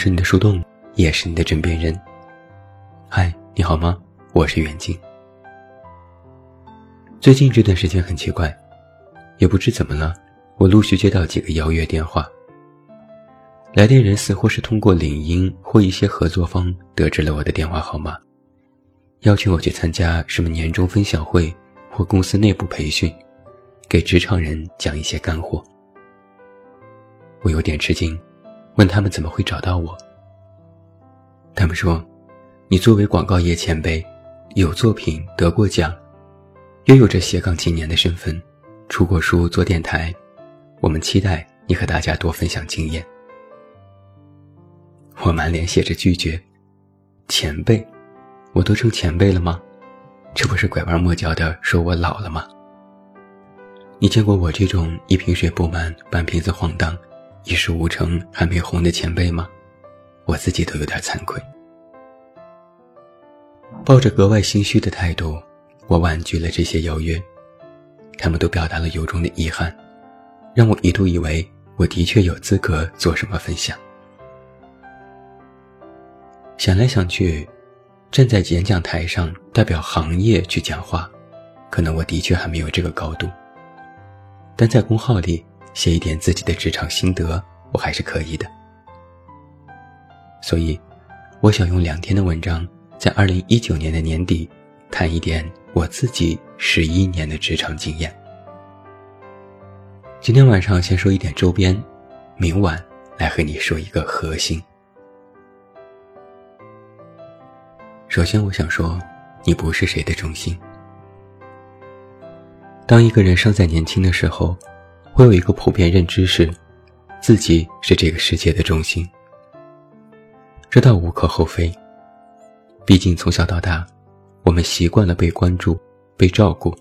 是你的树洞，也是你的枕边人。嗨，你好吗？我是袁静。最近这段时间很奇怪，也不知怎么了，我陆续接到几个邀约电话。来电人似乎是通过领英或一些合作方得知了我的电话号码，邀请我去参加什么年终分享会或公司内部培训，给职场人讲一些干货。我有点吃惊。问他们怎么会找到我？他们说：“你作为广告业前辈，有作品得过奖，又有着斜杠青年的身份，出过书做电台，我们期待你和大家多分享经验。”我满脸写着拒绝。前辈，我都成前辈了吗？这不是拐弯抹角的说我老了吗？你见过我这种一瓶水不满半瓶子晃荡？一事无成还没红的前辈吗？我自己都有点惭愧。抱着格外心虚的态度，我婉拒了这些邀约。他们都表达了由衷的遗憾，让我一度以为我的确有资格做什么分享。想来想去，站在演讲台上代表行业去讲话，可能我的确还没有这个高度。但在公号里。写一点自己的职场心得，我还是可以的。所以，我想用两天的文章，在二零一九年的年底，谈一点我自己十一年的职场经验。今天晚上先说一点周边，明晚来和你说一个核心。首先，我想说，你不是谁的中心。当一个人尚在年轻的时候。会有一个普遍认知是，自己是这个世界的中心。这倒无可厚非，毕竟从小到大，我们习惯了被关注、被照顾，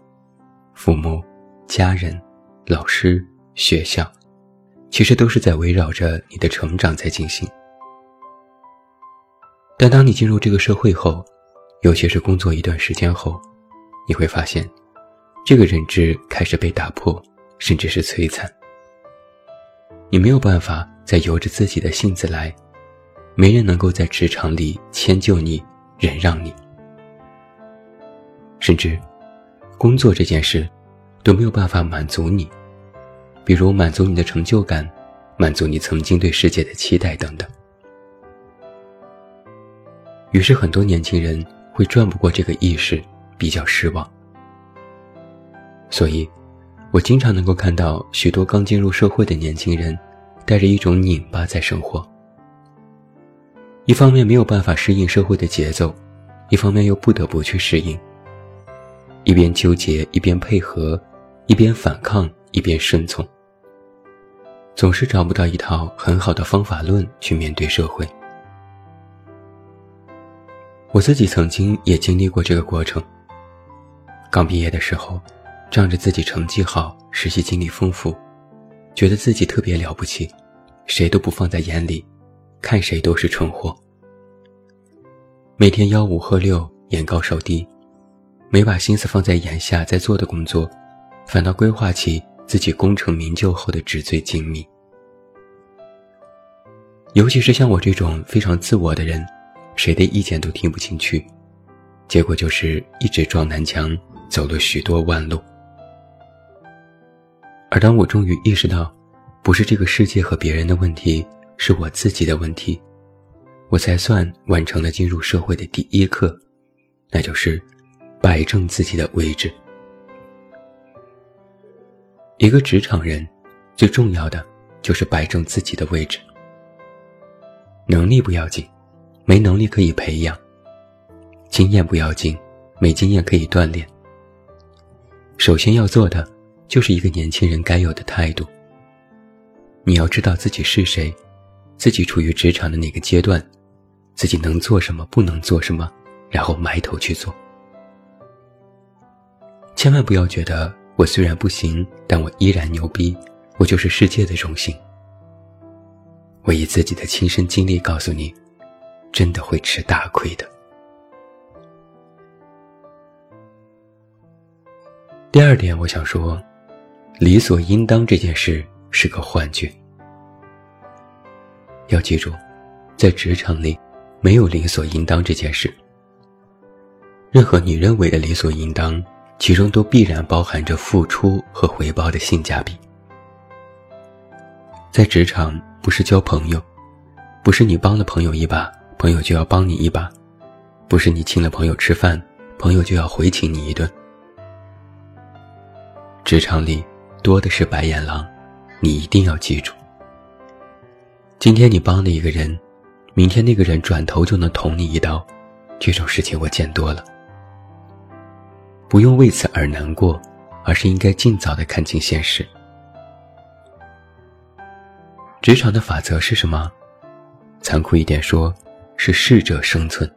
父母、家人、老师、学校，其实都是在围绕着你的成长在进行。但当你进入这个社会后，尤其是工作一段时间后，你会发现，这个认知开始被打破。甚至是摧残。你没有办法再由着自己的性子来，没人能够在职场里迁就你、忍让你，甚至工作这件事都没有办法满足你，比如满足你的成就感，满足你曾经对世界的期待等等。于是，很多年轻人会转不过这个意识，比较失望。所以。我经常能够看到许多刚进入社会的年轻人，带着一种拧巴在生活。一方面没有办法适应社会的节奏，一方面又不得不去适应。一边纠结，一边配合，一边反抗，一边顺从，总是找不到一套很好的方法论去面对社会。我自己曾经也经历过这个过程。刚毕业的时候。仗着自己成绩好，实习经历丰富，觉得自己特别了不起，谁都不放在眼里，看谁都是蠢货。每天吆五喝六，眼高手低，没把心思放在眼下在做的工作，反倒规划起自己功成名就后的纸醉金迷。尤其是像我这种非常自我的人，谁的意见都听不进去，结果就是一直撞南墙，走了许多弯路。而当我终于意识到，不是这个世界和别人的问题，是我自己的问题，我才算完成了进入社会的第一课，那就是摆正自己的位置。一个职场人，最重要的就是摆正自己的位置。能力不要紧，没能力可以培养；经验不要紧，没经验可以锻炼。首先要做的。就是一个年轻人该有的态度。你要知道自己是谁，自己处于职场的哪个阶段，自己能做什么，不能做什么，然后埋头去做。千万不要觉得我虽然不行，但我依然牛逼，我就是世界的中心。我以自己的亲身经历告诉你，真的会吃大亏的。第二点，我想说。理所应当这件事是个幻觉。要记住，在职场里，没有理所应当这件事。任何你认为的理所应当，其中都必然包含着付出和回报的性价比。在职场，不是交朋友，不是你帮了朋友一把，朋友就要帮你一把，不是你请了朋友吃饭，朋友就要回请你一顿。职场里多的是白眼狼，你一定要记住。今天你帮了一个人，明天那个人转头就能捅你一刀，这种事情我见多了。不用为此而难过，而是应该尽早的看清现实。职场的法则是什么？残酷一点说，是适者生存。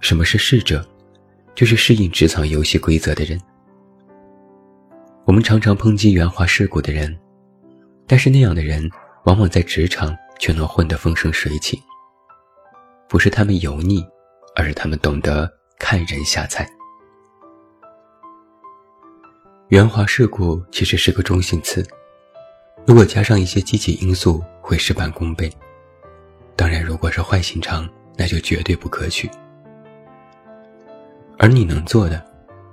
什么是适者？就是适应职场游戏规则的人。我们常常抨击圆滑世故的人，但是那样的人往往在职场却能混得风生水起。不是他们油腻，而是他们懂得看人下菜。圆滑世故其实是个中性词。如果加上一些积极因素，会事半功倍。当然，如果是坏心肠，那就绝对不可取。而你能做的，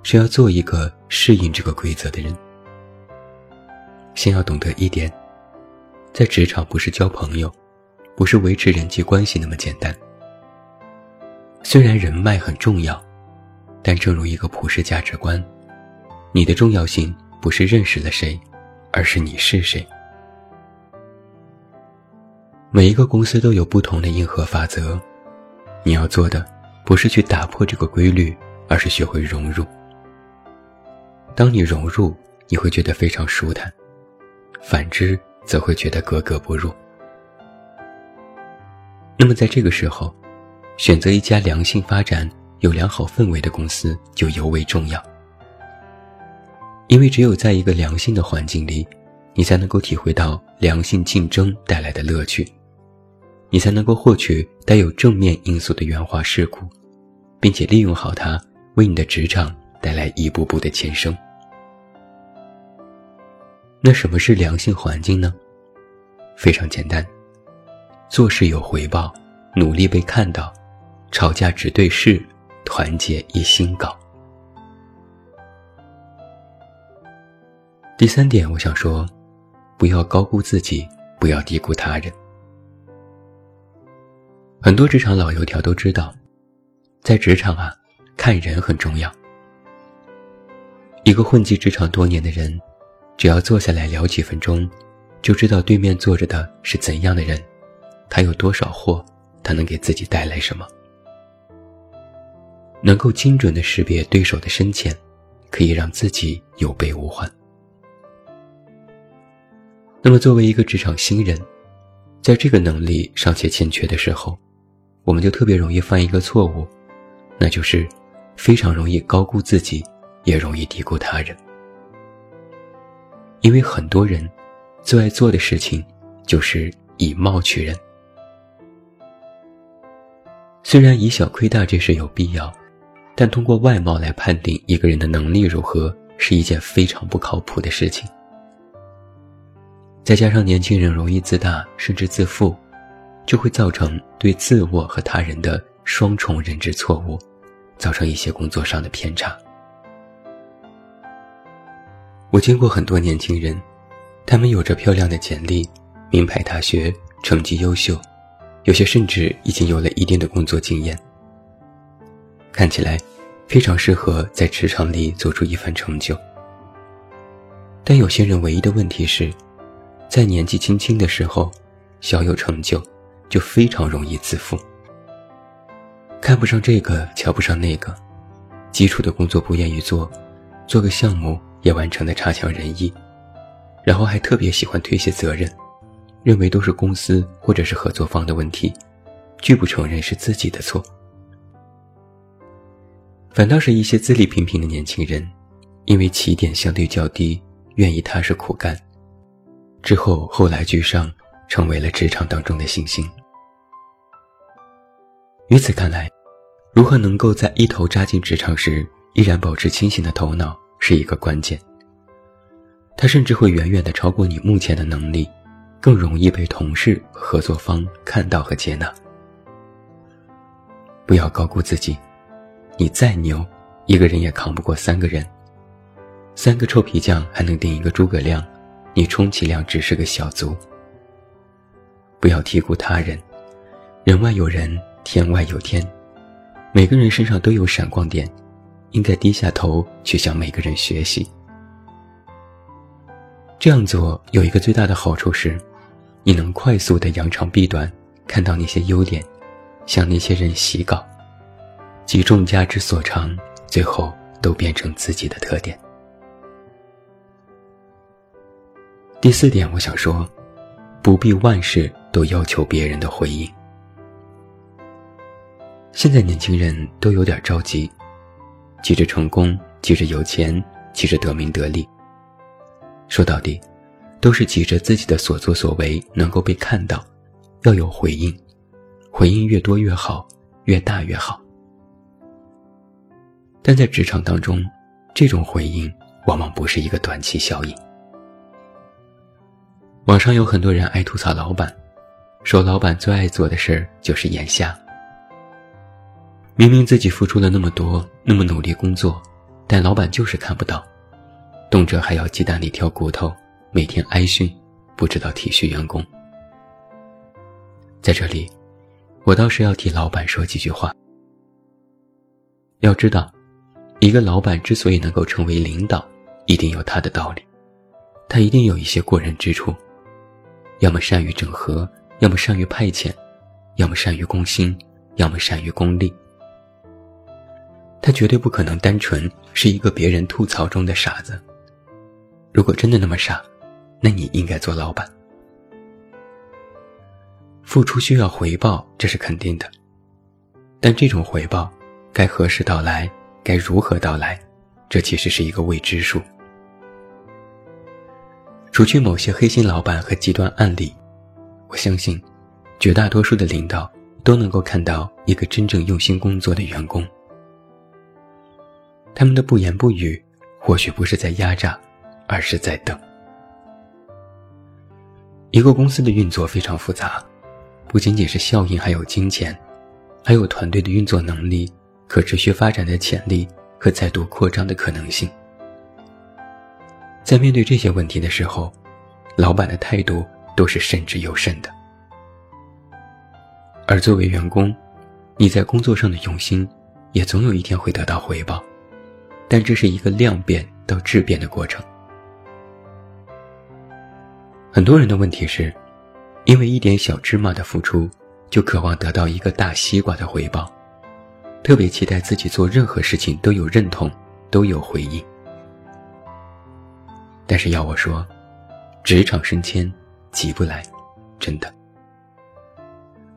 是要做一个适应这个规则的人。先要懂得一点，在职场不是交朋友，不是维持人际关系那么简单。虽然人脉很重要，但正如一个普世价值观，你的重要性不是认识了谁，而是你是谁。每一个公司都有不同的硬核法则，你要做的不是去打破这个规律，而是学会融入。当你融入，你会觉得非常舒坦；反之，则会觉得格格不入。那么，在这个时候，选择一家良性发展、有良好氛围的公司就尤为重要，因为只有在一个良性的环境里，你才能够体会到良性竞争带来的乐趣。你才能够获取带有正面因素的圆滑事故，并且利用好它，为你的职场带来一步步的前升。那什么是良性环境呢？非常简单，做事有回报，努力被看到，吵架只对事，团结一心搞。第三点，我想说，不要高估自己，不要低估他人。很多职场老油条都知道，在职场啊，看人很重要。一个混迹职场多年的人，只要坐下来聊几分钟，就知道对面坐着的是怎样的人，他有多少货，他能给自己带来什么。能够精准的识别对手的深浅，可以让自己有备无患。那么，作为一个职场新人，在这个能力尚且欠缺的时候，我们就特别容易犯一个错误，那就是非常容易高估自己，也容易低估他人。因为很多人最爱做的事情就是以貌取人。虽然以小亏大这事有必要，但通过外貌来判定一个人的能力如何，是一件非常不靠谱的事情。再加上年轻人容易自大，甚至自负。就会造成对自我和他人的双重认知错误，造成一些工作上的偏差。我见过很多年轻人，他们有着漂亮的简历、名牌大学、成绩优秀，有些甚至已经有了一定的工作经验，看起来非常适合在职场里做出一番成就。但有些人唯一的问题是，在年纪轻轻的时候，小有成就。就非常容易自负，看不上这个，瞧不上那个，基础的工作不愿意做，做个项目也完成的差强人意，然后还特别喜欢推卸责任，认为都是公司或者是合作方的问题，拒不承认是自己的错。反倒是一些资历平平的年轻人，因为起点相对较低，愿意踏实苦干，之后后来居上，成为了职场当中的新星。于此看来，如何能够在一头扎进职场时依然保持清醒的头脑是一个关键。它甚至会远远的超过你目前的能力，更容易被同事、合作方看到和接纳。不要高估自己，你再牛，一个人也扛不过三个人。三个臭皮匠还能顶一个诸葛亮，你充其量只是个小卒。不要低估他人，人外有人，天外有天，每个人身上都有闪光点，应该低下头去向每个人学习。这样做有一个最大的好处是。你能快速的扬长避短，看到那些优点，向那些人洗稿，集众家之所长，最后都变成自己的特点。第四点，我想说，不必万事都要求别人的回应。现在年轻人都有点着急，急着成功，急着有钱，急着得名得利。说到底。都是急着自己的所作所为能够被看到，要有回应，回应越多越好，越大越好。但在职场当中，这种回应往往不是一个短期效应。网上有很多人爱吐槽老板，说老板最爱做的事儿就是眼瞎。明明自己付出了那么多，那么努力工作，但老板就是看不到，动辄还要鸡蛋里挑骨头。每天挨训，不知道体恤员工。在这里，我倒是要替老板说几句话。要知道，一个老板之所以能够成为领导，一定有他的道理，他一定有一些过人之处，要么善于整合，要么善于派遣，要么善于攻心，要么善于功利。他绝对不可能单纯是一个别人吐槽中的傻子。如果真的那么傻，那你应该做老板，付出需要回报，这是肯定的。但这种回报该何时到来，该如何到来，这其实是一个未知数。除去某些黑心老板和极端案例，我相信，绝大多数的领导都能够看到一个真正用心工作的员工。他们的不言不语，或许不是在压榨，而是在等。一个公司的运作非常复杂，不仅仅是效应，还有金钱，还有团队的运作能力、可持续发展的潜力和再度扩张的可能性。在面对这些问题的时候，老板的态度都是慎之又慎的。而作为员工，你在工作上的用心，也总有一天会得到回报，但这是一个量变到质变的过程。很多人的问题是，因为一点小芝麻的付出，就渴望得到一个大西瓜的回报，特别期待自己做任何事情都有认同，都有回应。但是要我说，职场升迁急不来，真的。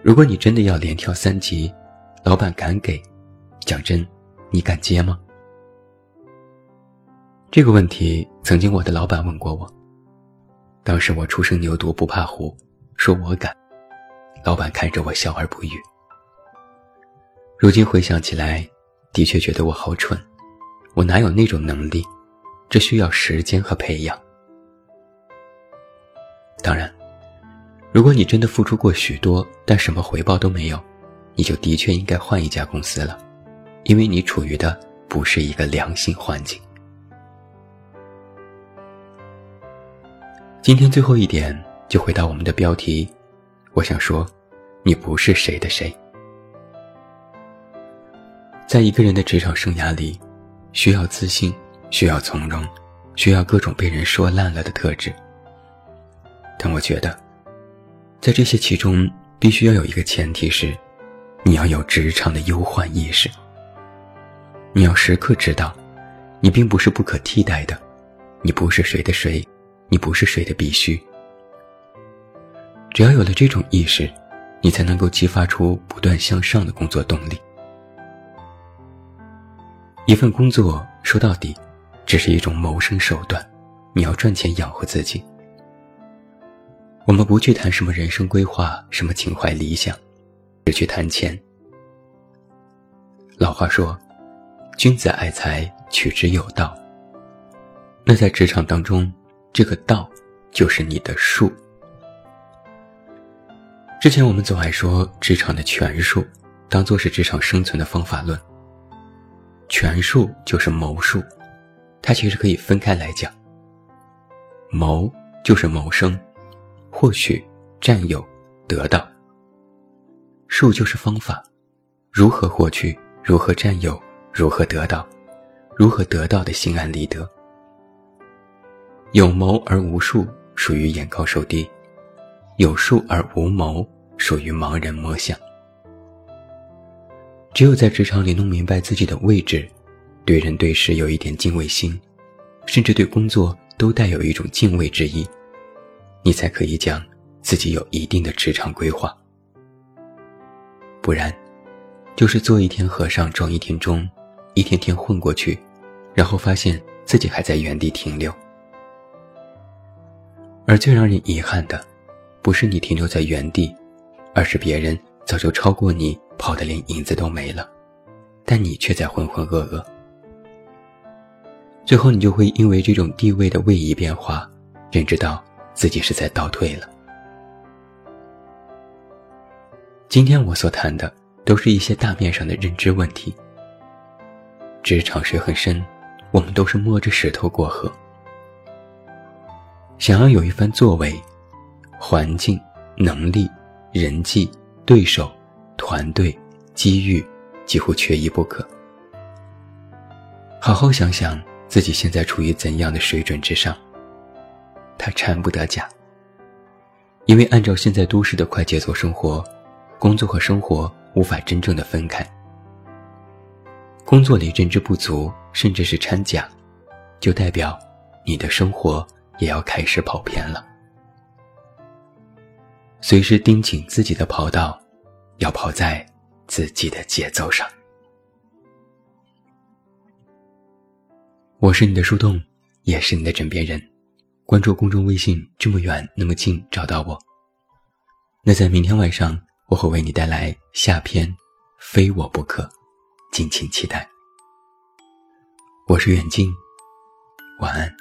如果你真的要连跳三级，老板敢给，讲真，你敢接吗？这个问题，曾经我的老板问过我。当时我初生牛犊不怕虎，说我敢。老板看着我笑而不语。如今回想起来，的确觉得我好蠢，我哪有那种能力？这需要时间和培养。当然，如果你真的付出过许多，但什么回报都没有，你就的确应该换一家公司了，因为你处于的不是一个良性环境。今天最后一点，就回到我们的标题。我想说，你不是谁的谁。在一个人的职场生涯里，需要自信，需要从容，需要各种被人说烂了的特质。但我觉得，在这些其中，必须要有一个前提是，你要有职场的忧患意识。你要时刻知道，你并不是不可替代的，你不是谁的谁。你不是谁的必须，只要有了这种意识，你才能够激发出不断向上的工作动力。一份工作说到底，只是一种谋生手段，你要赚钱养活自己。我们不去谈什么人生规划，什么情怀理想，只去谈钱。老话说：“君子爱财，取之有道。”那在职场当中。这个道，就是你的术。之前我们总爱说职场的权术，当做是职场生存的方法论。权术就是谋术，它其实可以分开来讲。谋就是谋生，获取、占有、得到。术就是方法，如何获取，如何占有，如何得到，如何得到的心安理得。有谋而无术，属于眼高手低；有术而无谋，属于盲人摸象。只有在职场里弄明白自己的位置，对人对事有一点敬畏心，甚至对工作都带有一种敬畏之意，你才可以讲自己有一定的职场规划。不然，就是做一天和尚撞一天钟，一天天混过去，然后发现自己还在原地停留。而最让人遗憾的，不是你停留在原地，而是别人早就超过你。跑得连影子都没了，但你却在浑浑噩噩。最后，你就会因为这种地位的位移变化，认知到自己是在倒退了。今天我所谈的，都是一些大面上的认知问题。职场水很深，我们都是摸着石头过河。想要有一番作为，环境、能力、人际、对手。团队机遇几乎缺一不可。好好想想自己现在处于怎样的水准之上。他掺不得假。因为按照现在都市的快节奏生活，工作和生活无法真正的分开。工作里认知不足，甚至是掺假，就代表你的生活也要开始跑偏了。随时盯紧自己的跑道。要跑在自己的节奏上。我是你的树洞，也是你的枕边人。关注公众微信，这么远那么近，找到我。那在明天晚上，我会为你带来下篇，非我不可，敬请期待。我是远近。晚安